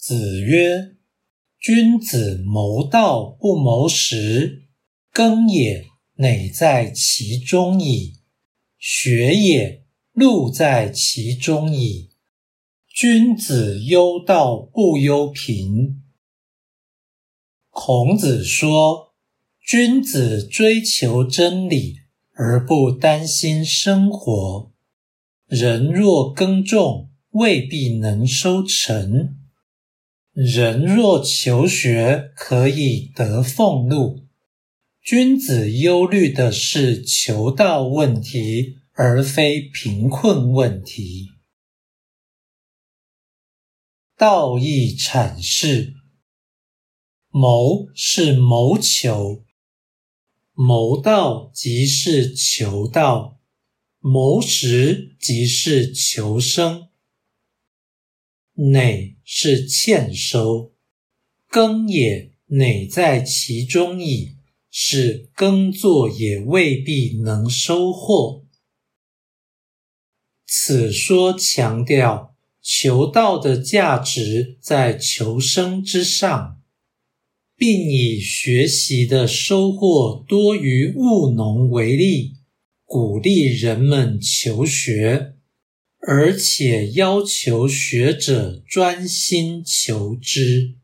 子曰：“君子谋道不谋食，耕也馁在其中矣；学也禄在其中矣。君子忧道不忧贫。”孔子说：“君子追求真理而不担心生活，人若耕种，未必能收成。”人若求学，可以得俸禄。君子忧虑的是求道问题，而非贫困问题。道义阐释：谋是谋求，谋道即是求道，谋食即是求生。馁是欠收，耕也馁在其中矣，是耕作也未必能收获。此说强调求道的价值在求生之上，并以学习的收获多于务农为例，鼓励人们求学。而且要求学者专心求知。